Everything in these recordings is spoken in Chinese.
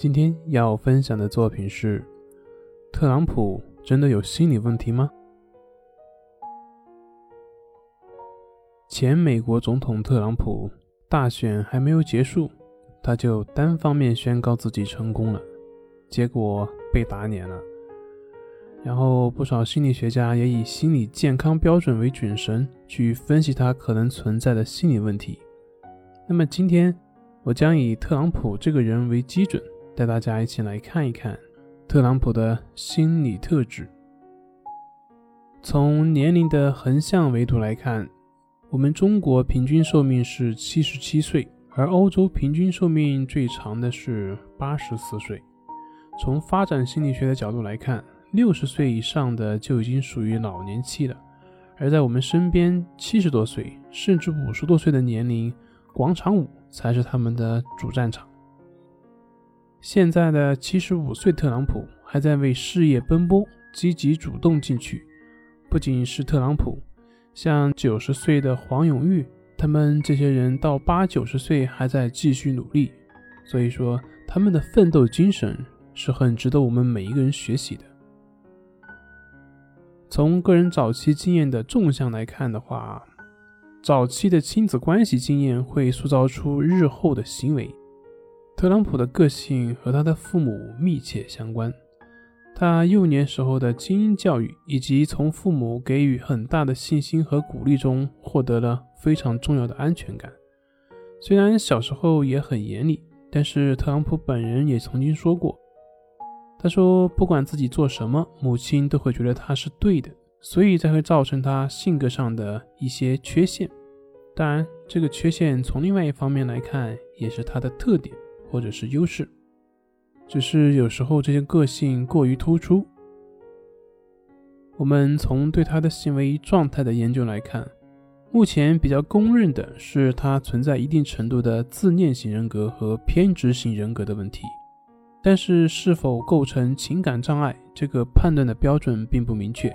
今天要分享的作品是：特朗普真的有心理问题吗？前美国总统特朗普大选还没有结束，他就单方面宣告自己成功了，结果被打脸了。然后不少心理学家也以心理健康标准为准绳，去分析他可能存在的心理问题。那么今天我将以特朗普这个人为基准，带大家一起来看一看特朗普的心理特质。从年龄的横向维度来看，我们中国平均寿命是七十七岁，而欧洲平均寿命最长的是八十四岁。从发展心理学的角度来看，六十岁以上的就已经属于老年期了，而在我们身边，七十多岁甚至五十多岁的年龄，广场舞才是他们的主战场。现在的七十五岁特朗普还在为事业奔波，积极主动进取。不仅是特朗普，像九十岁的黄永玉，他们这些人到八九十岁还在继续努力。所以说，他们的奋斗精神是很值得我们每一个人学习的。从个人早期经验的纵向来看的话，早期的亲子关系经验会塑造出日后的行为。特朗普的个性和他的父母密切相关，他幼年时候的精英教育以及从父母给予很大的信心和鼓励中获得了非常重要的安全感。虽然小时候也很严厉，但是特朗普本人也曾经说过。他说：“不管自己做什么，母亲都会觉得他是对的，所以才会造成他性格上的一些缺陷。当然，这个缺陷从另外一方面来看，也是他的特点或者是优势。只是有时候这些个性过于突出。我们从对他的行为状态的研究来看，目前比较公认的是他存在一定程度的自恋型人格和偏执型人格的问题。”但是，是否构成情感障碍，这个判断的标准并不明确。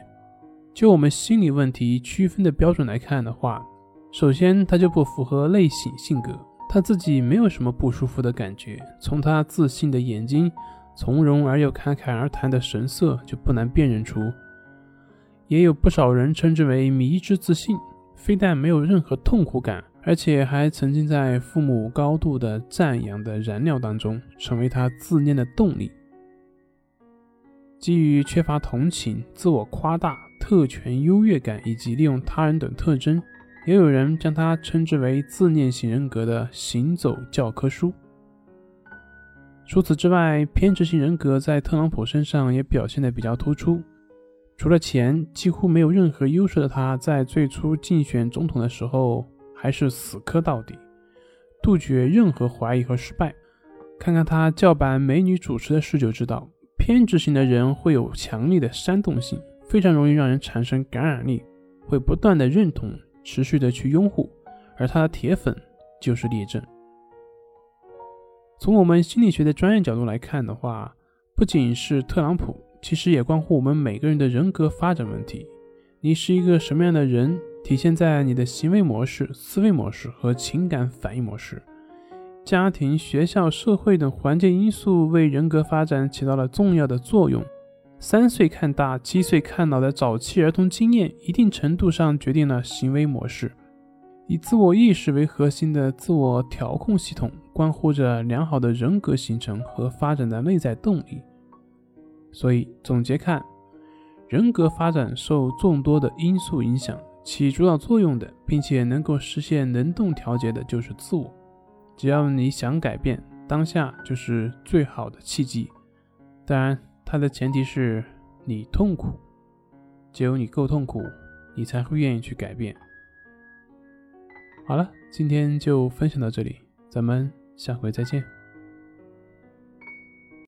就我们心理问题区分的标准来看的话，首先他就不符合类型性格，他自己没有什么不舒服的感觉。从他自信的眼睛、从容而又侃侃而谈的神色，就不难辨认出。也有不少人称之为迷之自信，非但没有任何痛苦感。而且还曾经在父母高度的赞扬的燃料当中，成为他自恋的动力。基于缺乏同情、自我夸大、特权优越感以及利用他人等特征，也有人将他称之为自恋型人格的行走教科书。除此之外，偏执型人格在特朗普身上也表现得比较突出。除了钱，几乎没有任何优势的他，在最初竞选总统的时候。还是死磕到底，杜绝任何怀疑和失败。看看他叫板美女主持的事就知道，偏执型的人会有强烈的煽动性，非常容易让人产生感染力，会不断的认同，持续的去拥护。而他的铁粉就是列阵。从我们心理学的专业角度来看的话，不仅是特朗普，其实也关乎我们每个人的人格发展问题。你是一个什么样的人？体现在你的行为模式、思维模式和情感反应模式。家庭、学校、社会等环境因素为人格发展起到了重要的作用。三岁看大、七岁看老的早期儿童经验，一定程度上决定了行为模式。以自我意识为核心的自我调控系统，关乎着良好的人格形成和发展的内在动力。所以，总结看，人格发展受众多的因素影响。起主导作用的，并且能够实现能动调节的，就是自我。只要你想改变，当下就是最好的契机。当然，它的前提是你痛苦，只有你够痛苦，你才会愿意去改变。好了，今天就分享到这里，咱们下回再见。